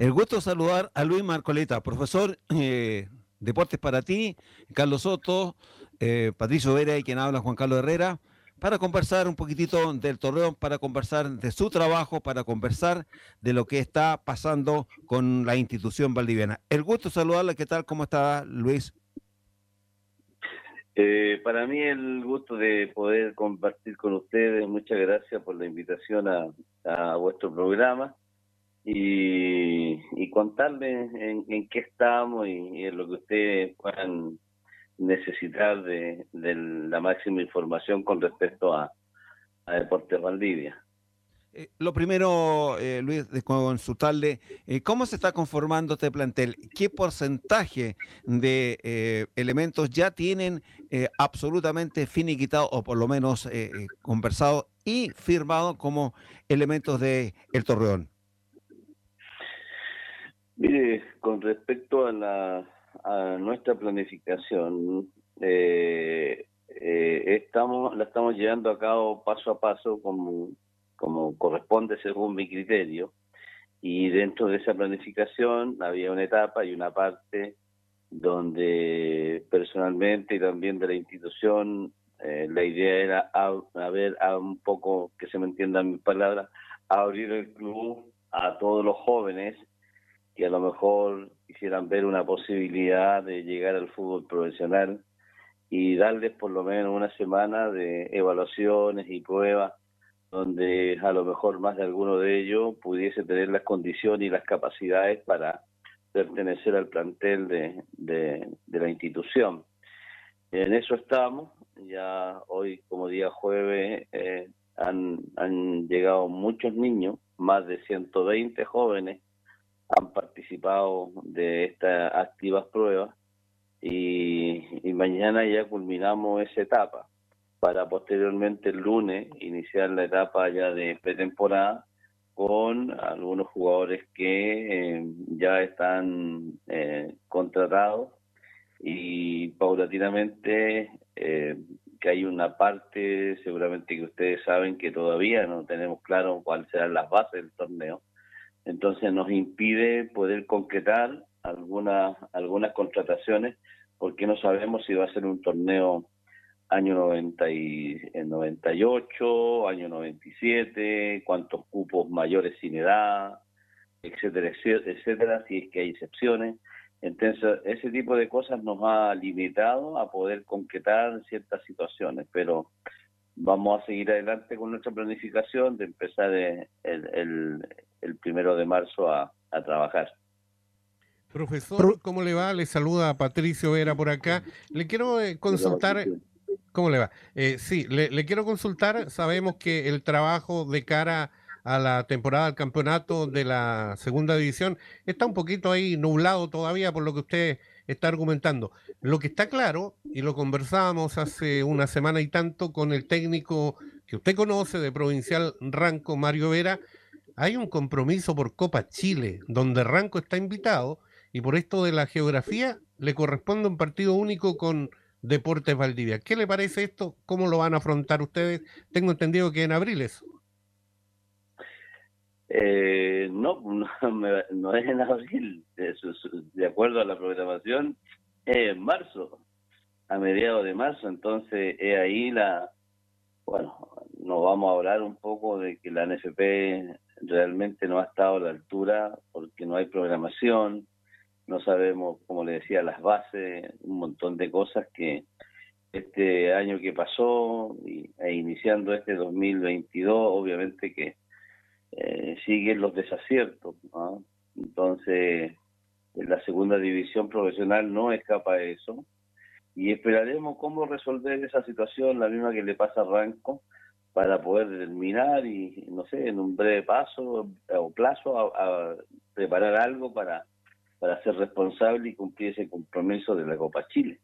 El gusto de saludar a Luis Marcoleta, profesor eh, Deportes para ti, Carlos Soto, eh, Patricio Vera y quien habla Juan Carlos Herrera, para conversar un poquitito del torneo, para conversar de su trabajo, para conversar de lo que está pasando con la institución valdiviana. El gusto de saludarle, ¿qué tal? ¿Cómo está Luis? Eh, para mí el gusto de poder compartir con ustedes, muchas gracias por la invitación a, vuestro programa y, contarles en, qué estamos y, en lo que ustedes puedan necesitar de, la máxima información con respecto a, a Deportes Valdivia. Eh, lo primero, eh, Luis, de consultarle, eh, ¿cómo se está conformando este plantel? ¿Qué porcentaje de elementos ya tienen absolutamente finiquitado o por lo menos conversado y firmado como elementos de El Torreón? Mire, con respecto a, la, a nuestra planificación, estamos la estamos llevando a cabo paso a paso como como corresponde según mi criterio, y dentro de esa planificación había una etapa y una parte donde personalmente y también de la institución eh, la idea era a, ver a un poco que se me entiendan mis palabras abrir el club a todos los jóvenes que a lo mejor quisieran ver una posibilidad de llegar al fútbol profesional y darles por lo menos una semana de evaluaciones y pruebas donde a lo mejor más de alguno de ellos pudiese tener las condiciones y las capacidades para pertenecer al plantel de, de, la institución. En eso estamos, ya hoy como día jueves eh, han, han llegado muchos niños, más de 120 jóvenes han participado de estas activas pruebas y, mañana ya culminamos esa etapa. Para posteriormente el lunes iniciar la etapa ya de pretemporada con algunos jugadores que eh, ya están eh, contratados y paulatinamente eh, que hay una parte seguramente que ustedes saben que todavía no tenemos claro cuáles serán las bases del torneo entonces nos impide poder concretar algunas algunas contrataciones porque no sabemos si va a ser un torneo año 90 y, 98, año 97, cuántos cupos mayores sin edad, etcétera, etcétera, si es que hay excepciones. Entonces, ese tipo de cosas nos ha limitado a poder concretar ciertas situaciones, pero vamos a seguir adelante con nuestra planificación de empezar el, el, primero de marzo a, a trabajar. Profesor, ¿cómo le va? Le saluda Patricio Vera por acá. Le quiero eh, consultar ¿Cómo le va? Eh, sí, le, quiero consultar. Sabemos que el trabajo de cara a la temporada del campeonato de la segunda división está un poquito ahí nublado todavía por lo que usted está argumentando. Lo que está claro, y lo conversábamos hace una semana y tanto con el técnico que usted conoce de Provincial Ranco, Mario Vera, hay un compromiso por Copa Chile, donde Ranco está invitado, y por esto de la geografía le corresponde un partido único con Deportes Valdivia. ¿Qué le parece esto? ¿Cómo lo van a afrontar ustedes? Tengo entendido que en abril es. Eh, no, no, es en abril, de acuerdo a la programación, es en marzo, a mediados de marzo, entonces es ahí la, bueno, nos vamos a hablar un poco de que la NFP realmente no ha estado a la altura porque no hay programación, no sabemos, como le decía, las bases, un montón de cosas que este año que pasó y, e iniciando este 2022, obviamente que eh, siguen los desaciertos. Entonces, la segunda división profesional no escapa de eso y esperaremos cómo resolver esa situación, la misma que le pasa a Ranco, para poder determinar y, no sé, en un breve paso o plazo, a preparar algo para para ser responsable y cumplir ese compromiso de la Copa Chile.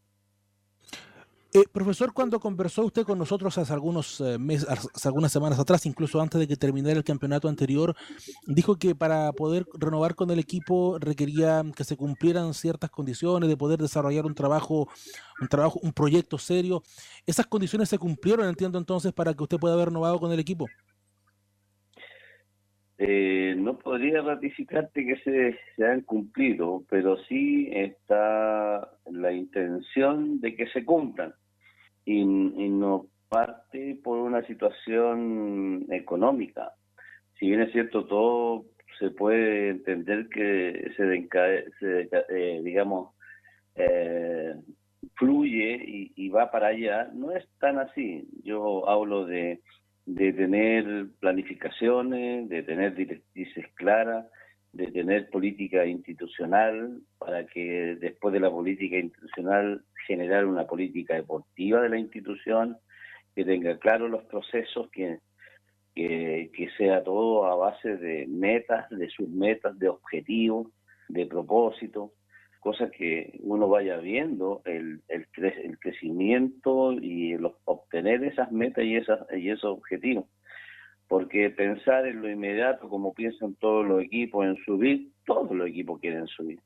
Eh, profesor, cuando conversó usted con nosotros hace algunos eh, meses, algunas semanas atrás, incluso antes de que terminara el campeonato anterior, dijo que para poder renovar con el equipo requería que se cumplieran ciertas condiciones de poder desarrollar un trabajo, un trabajo, un proyecto serio. Esas condiciones se cumplieron, entiendo entonces, para que usted pueda haber renovado con el equipo. Eh, no podría ratificarte que se, se han cumplido, pero sí está la intención de que se cumplan. Y, no parte por una situación económica. Si bien es cierto, todo se puede entender que se, se eh, digamos, eh, fluye y, y, va para allá, no es tan así. Yo hablo de de tener planificaciones, de tener directrices claras, de tener política institucional para que después de la política institucional generar una política deportiva de la institución que tenga claros los procesos, que, que, que sea todo a base de metas, de submetas, de objetivos, de propósitos cosas que uno vaya viendo el, el, el crecimiento y el obtener esas metas y, esas, y esos objetivos. Porque pensar en lo inmediato, como piensan todos los equipos en subir, todos los equipos quieren subir.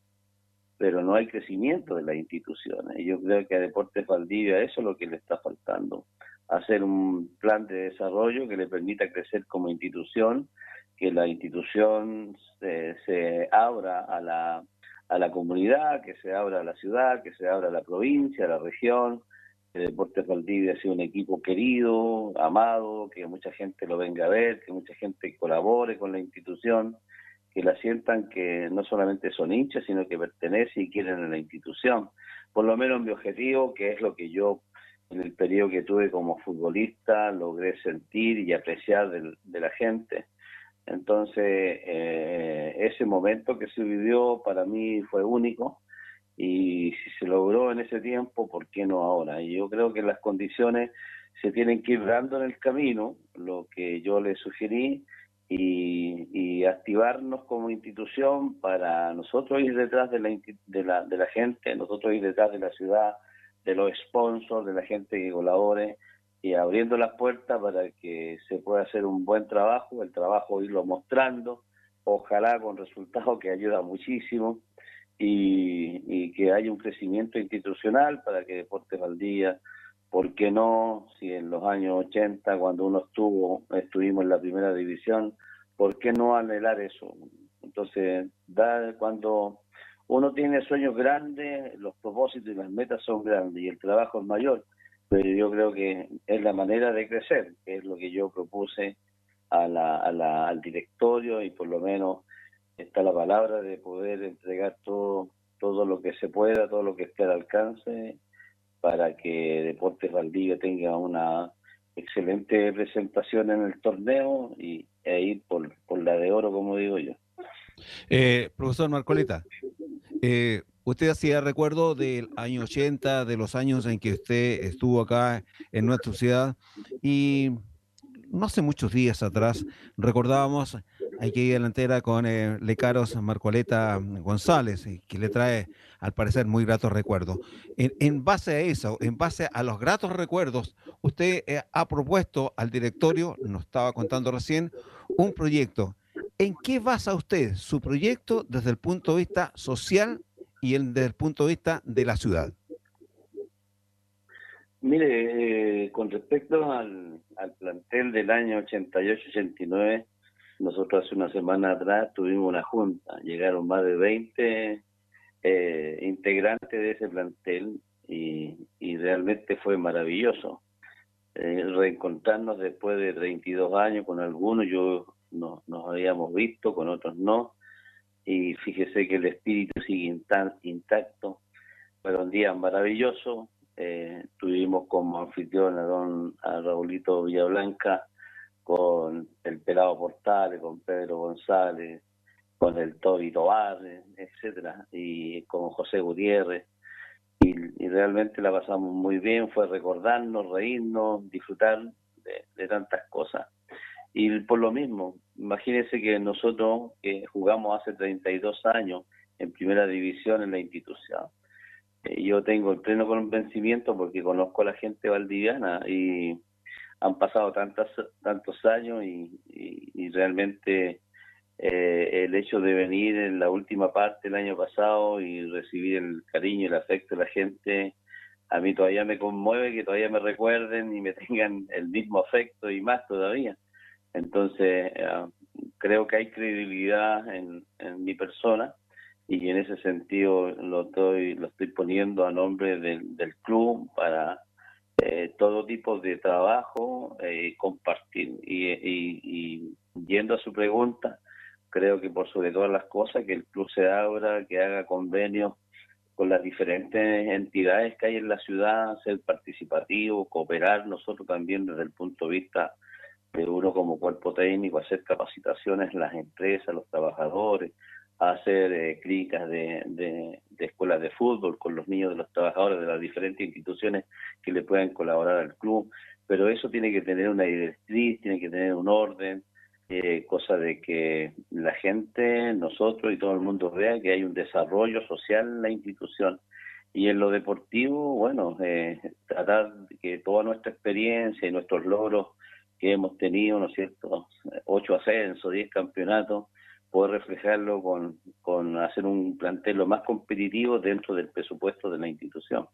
Pero no hay crecimiento de las instituciones. Y yo creo que a Deportes Valdivia eso es lo que le está faltando. Hacer un plan de desarrollo que le permita crecer como institución, que la institución se, se abra a la a la comunidad, que se abra a la ciudad, que se abra a la provincia, a la región. Deportes Valdivia ha sido un equipo querido, amado, que mucha gente lo venga a ver, que mucha gente colabore con la institución, que la sientan que no solamente son hinchas, sino que pertenecen y quieren a la institución. Por lo menos mi objetivo, que es lo que yo en el periodo que tuve como futbolista logré sentir y apreciar de la gente entonces, eh, ese momento que se vivió para mí fue único y si se logró en ese tiempo, ¿por qué no ahora? Y yo creo que las condiciones se tienen que ir dando en el camino, lo que yo le sugerí, y, activarnos como institución para nosotros ir detrás de la, de, la, de la gente, nosotros ir detrás de la ciudad, de los sponsors, de la gente que colabore, y abriendo las puertas para que se pueda hacer un buen trabajo, el trabajo irlo mostrando, ojalá con resultados que ayuda muchísimo y, que haya un crecimiento institucional para que Deportes Valdía, ¿por qué no? Si en los años 80, cuando uno estuvo, estuvimos en la primera división, ¿por qué no anhelar eso? Entonces, da, cuando uno tiene sueños grandes, los propósitos y las metas son grandes y el trabajo es mayor pero yo creo que es la manera de crecer, que es lo que yo propuse a la, a la, al directorio y por lo menos está la palabra de poder entregar todo, todo lo que se pueda, todo lo que esté al alcance para que Deportes Valdivia tenga una excelente presentación en el torneo y e ir por, por la de oro, como digo yo. Eh, profesor Marcoleta, eh, Usted hacía recuerdo del año 80, de los años en que usted estuvo acá en nuestra ciudad y no hace muchos días atrás recordábamos aquí delantera con eh, Lecaros Marcoleta González, que le trae al parecer muy gratos recuerdos. En, base a eso, en base a los gratos recuerdos, usted eh, ha propuesto al directorio, nos estaba contando recién, un proyecto. ¿En qué basa usted su proyecto desde el punto de vista social y el, desde el punto de vista de la ciudad? Mire, eh, con respecto al, plantel del año 88-89, nosotros hace una semana atrás tuvimos una junta, llegaron más de 20 eh, integrantes de ese plantel y, realmente fue maravilloso. Eh, reencontrarnos después de 32 años con algunos, yo no, nos habíamos visto, con otros no, y fíjese que el espíritu sigue intacto. Fueron días maravillosos. Eh, tuvimos como anfitrión a don a Raulito Villablanca, con el Pelado Portales, con Pedro González, con el Toby Tobar, etcétera, y con José Gutiérrez. Y, realmente la pasamos muy bien, fue recordarnos, reírnos, disfrutar de tantas cosas. Y por lo mismo, imagínense que nosotros que jugamos hace 32 años en primera división en la institución. Eh, yo tengo el pleno convencimiento porque conozco a la gente valdiviana y han pasado tantas, tantos años y, realmente eh, el hecho de venir en la última parte el año pasado y recibir el cariño y el afecto de la gente, a mí todavía me conmueve que todavía me recuerden y me tengan el mismo afecto y más todavía. Entonces, eh, creo que hay credibilidad en, mi persona y en ese sentido lo estoy, lo estoy poniendo a nombre del, del club para eh, todo tipo de trabajo eh, compartir. Y, y, yendo a su pregunta, creo que por sobre todas las cosas que el club se abra, que haga convenios con las diferentes entidades que hay en la ciudad, ser participativo, cooperar nosotros también desde el punto de vista de uno como cuerpo técnico, hacer capacitaciones en las empresas, los trabajadores, hacer eh, clínicas de, escuelas de fútbol con los niños de los trabajadores de las diferentes instituciones que le puedan colaborar al club, pero eso tiene que tener una directriz, tiene que tener un orden, eh, cosa de que la gente, nosotros y todo el mundo vea que hay un desarrollo social en la institución. Y en lo deportivo, bueno, eh, tratar que toda nuestra experiencia y nuestros logros que hemos tenido, ¿no es cierto? Ocho ascensos, diez campeonatos, poder reflejarlo con, con hacer un plantel lo más competitivo dentro del presupuesto de la institución.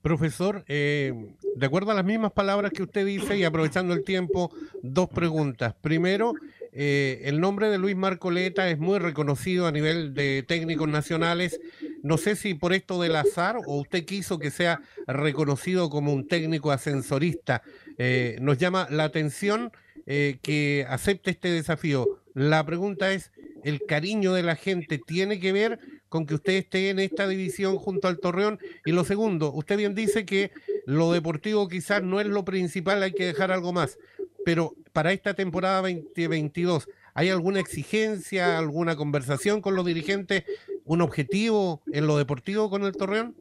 Profesor, eh, de acuerdo a las mismas palabras que usted dice y aprovechando el tiempo, dos preguntas. Primero, eh, el nombre de Luis Marcoleta es muy reconocido a nivel de técnicos nacionales. No sé si por esto del azar o usted quiso que sea reconocido como un técnico ascensorista. Eh, nos llama la atención que acepte este desafío. La pregunta es, ¿el cariño de la gente tiene que ver con que usted esté en esta división junto al Torreón? Y lo segundo, usted bien dice que lo deportivo quizás no es lo principal, hay que dejar algo más. Pero para esta temporada 2022, ¿hay alguna exigencia, alguna conversación con los dirigentes, un objetivo en lo deportivo con el Torreón?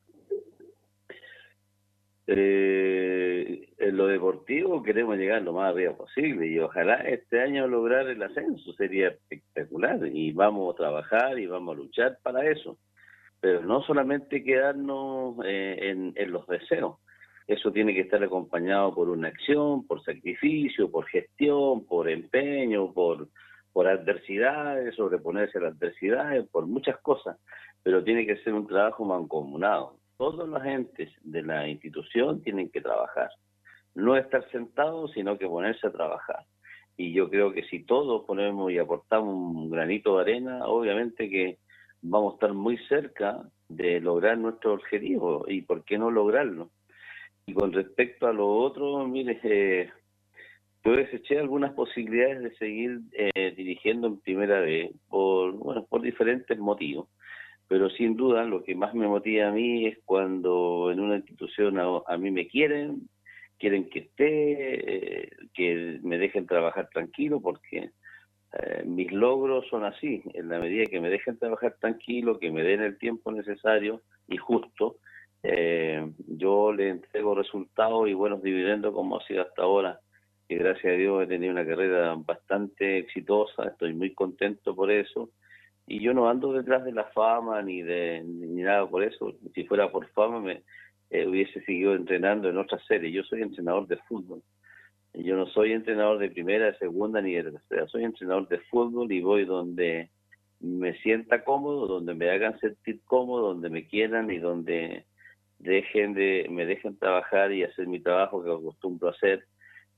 Eh, en lo deportivo queremos llegar lo más arriba posible y ojalá este año lograr el ascenso sería espectacular y vamos a trabajar y vamos a luchar para eso. Pero no solamente quedarnos eh, en, los deseos, eso tiene que estar acompañado por una acción, por sacrificio, por gestión, por empeño, por, por adversidades, sobreponerse a las adversidades, por muchas cosas, pero tiene que ser un trabajo mancomunado todos los entes de la institución tienen que trabajar. No estar sentados, sino que ponerse a trabajar. Y yo creo que si todos ponemos y aportamos un granito de arena, obviamente que vamos a estar muy cerca de lograr nuestro objetivo. ¿Y por qué no lograrlo? Y con respecto a lo otro, mire, eh, yo deseché algunas posibilidades de seguir eh, dirigiendo en primera vez por, bueno, por diferentes motivos pero sin duda lo que más me motiva a mí es cuando en una institución a, mí me quieren, quieren que esté, eh, que me dejen trabajar tranquilo, porque eh, mis logros son así, en la medida que me dejen trabajar tranquilo, que me den el tiempo necesario y justo, eh, yo le entrego resultados y buenos dividendos como ha sido hasta ahora, que gracias a Dios he tenido una carrera bastante exitosa, estoy muy contento por eso y yo no ando detrás de la fama ni de ni nada por eso. Si fuera por fama me eh, hubiese seguido entrenando en otras series. Yo soy entrenador de fútbol. Yo no soy entrenador de primera, de segunda ni de tercera. Soy entrenador de fútbol y voy donde me sienta cómodo, donde me hagan sentir cómodo, donde me quieran y donde dejen de me dejen trabajar y hacer mi trabajo que acostumbro a hacer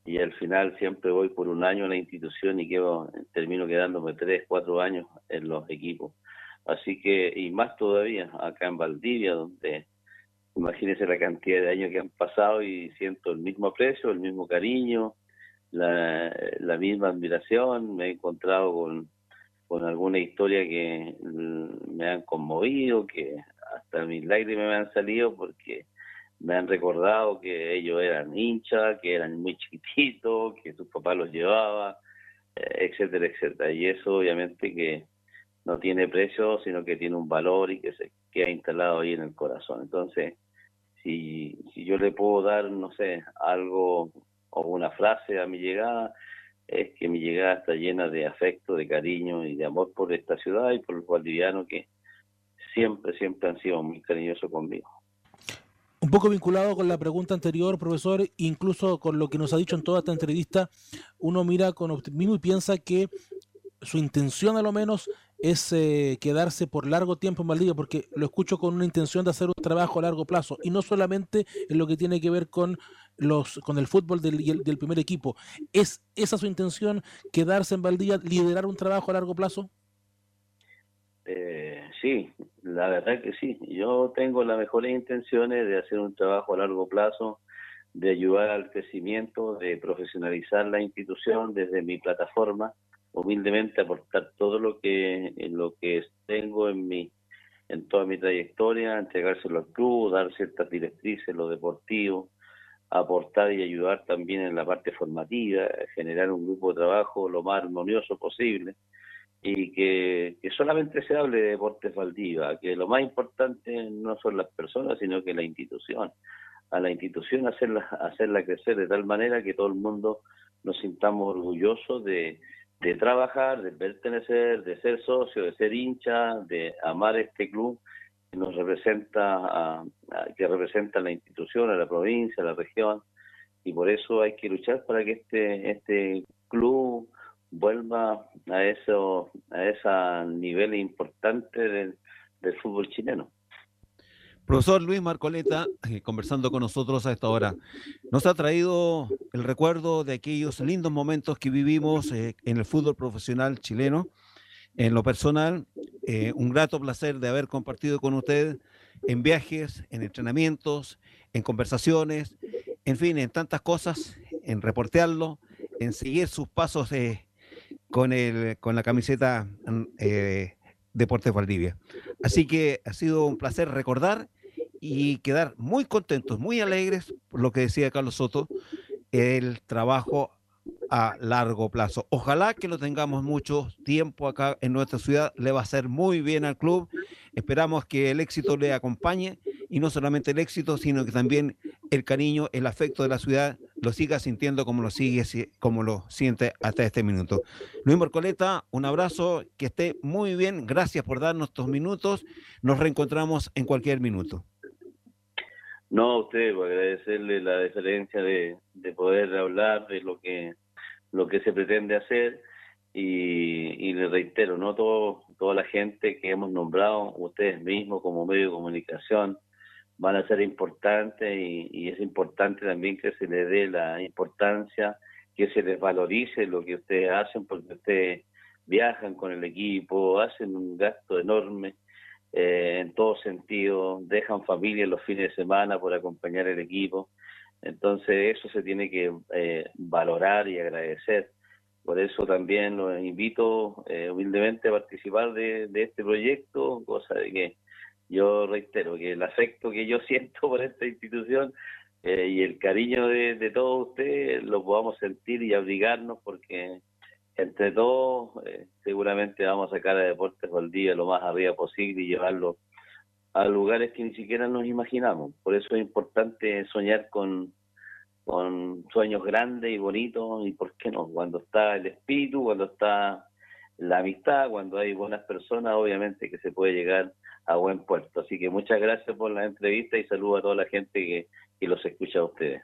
y al final siempre voy por un año a la institución y quedo, termino quedándome tres, cuatro años en los equipos. Así que, y más todavía, acá en Valdivia, donde imagínense la cantidad de años que han pasado y siento el mismo aprecio, el mismo cariño, la, la misma admiración, me he encontrado con, con alguna historia que me han conmovido, que hasta mis lágrimas me han salido porque me han recordado que ellos eran hinchas, que eran muy chiquititos, que sus papás los llevaba, eh, etcétera, etcétera. Y eso obviamente que no tiene precio, sino que tiene un valor y que se queda instalado ahí en el corazón. Entonces, si, si yo le puedo dar, no sé, algo o una frase a mi llegada, es que mi llegada está llena de afecto, de cariño y de amor por esta ciudad y por los valdivianos que siempre, siempre han sido muy cariñosos conmigo. Un poco vinculado con la pregunta anterior, profesor, incluso con lo que nos ha dicho en toda esta entrevista, uno mira con optimismo y piensa que su intención a lo menos es eh, quedarse por largo tiempo en Valdivia, porque lo escucho con una intención de hacer un trabajo a largo plazo, y no solamente en lo que tiene que ver con los con el fútbol del, del primer equipo. ¿Es esa su intención, quedarse en Valdivia, liderar un trabajo a largo plazo? Sí, la verdad que sí. Yo tengo las mejores intenciones de hacer un trabajo a largo plazo, de ayudar al crecimiento, de profesionalizar la institución desde mi plataforma, humildemente aportar todo lo que lo que tengo en mi en toda mi trayectoria, entregárselo al club, dar ciertas directrices lo deportivo, aportar y ayudar también en la parte formativa, generar un grupo de trabajo lo más armonioso posible y que, solamente se hable de Deportes Valdiva, que lo más importante no son las personas, sino que la institución. A la institución hacerla, hacerla crecer de tal manera que todo el mundo nos sintamos orgullosos de, de trabajar, de pertenecer, de ser socio, de ser hincha, de amar este club que nos representa, que representa a la institución, a la provincia, a la región, y por eso hay que luchar para que este, este club vuelva a eso, a ese nivel importante del, del fútbol chileno. Profesor Luis Marcoleta, eh, conversando con nosotros a esta hora, nos ha traído el recuerdo de aquellos lindos momentos que vivimos eh, en el fútbol profesional chileno. En lo personal, eh, un grato placer de haber compartido con usted en viajes, en entrenamientos, en conversaciones, en fin, en tantas cosas, en reportearlo, en seguir sus pasos con, el, con la camiseta Deportes Valdivia. Así que ha sido un placer recordar y quedar muy contentos, muy alegres, por lo que decía Carlos Soto, el trabajo a largo plazo. Ojalá que lo tengamos mucho tiempo acá en nuestra ciudad, le va a hacer muy bien al club. Esperamos que el éxito le acompañe y no solamente el éxito, sino que también el cariño, el afecto de la ciudad lo siga sintiendo como lo sigue, como lo siente hasta este minuto. Luis Morcoleta, un abrazo, que esté muy bien, gracias por darnos estos minutos, nos reencontramos en cualquier minuto. No, a usted, por agradecerle la deferencia de, de poder hablar de lo que lo que se pretende hacer y, le reitero, no todo, toda la gente que hemos nombrado, ustedes mismos como medio de comunicación, van a ser importantes y, es importante también que se les dé la importancia, que se les valorice lo que ustedes hacen, porque ustedes viajan con el equipo, hacen un gasto enorme eh, en todo sentido, dejan familia los fines de semana por acompañar el equipo. Entonces eso se tiene que eh, valorar y agradecer. Por eso también los invito eh, humildemente a participar de, este proyecto, cosa de que yo reitero que el afecto que yo siento por esta institución y el cariño de, todos ustedes lo podamos sentir y abrigarnos porque entre todos eh, seguramente vamos a sacar a Deportes día lo más arriba posible y llevarlo a lugares que ni siquiera nos imaginamos. Por eso es importante soñar con, con sueños grandes y bonitos y por qué no, cuando está el espíritu, cuando está la amistad, cuando hay buenas personas, obviamente que se puede llegar a buen puerto. Así que muchas gracias por la entrevista y saludo a toda la gente que, que los escucha a ustedes.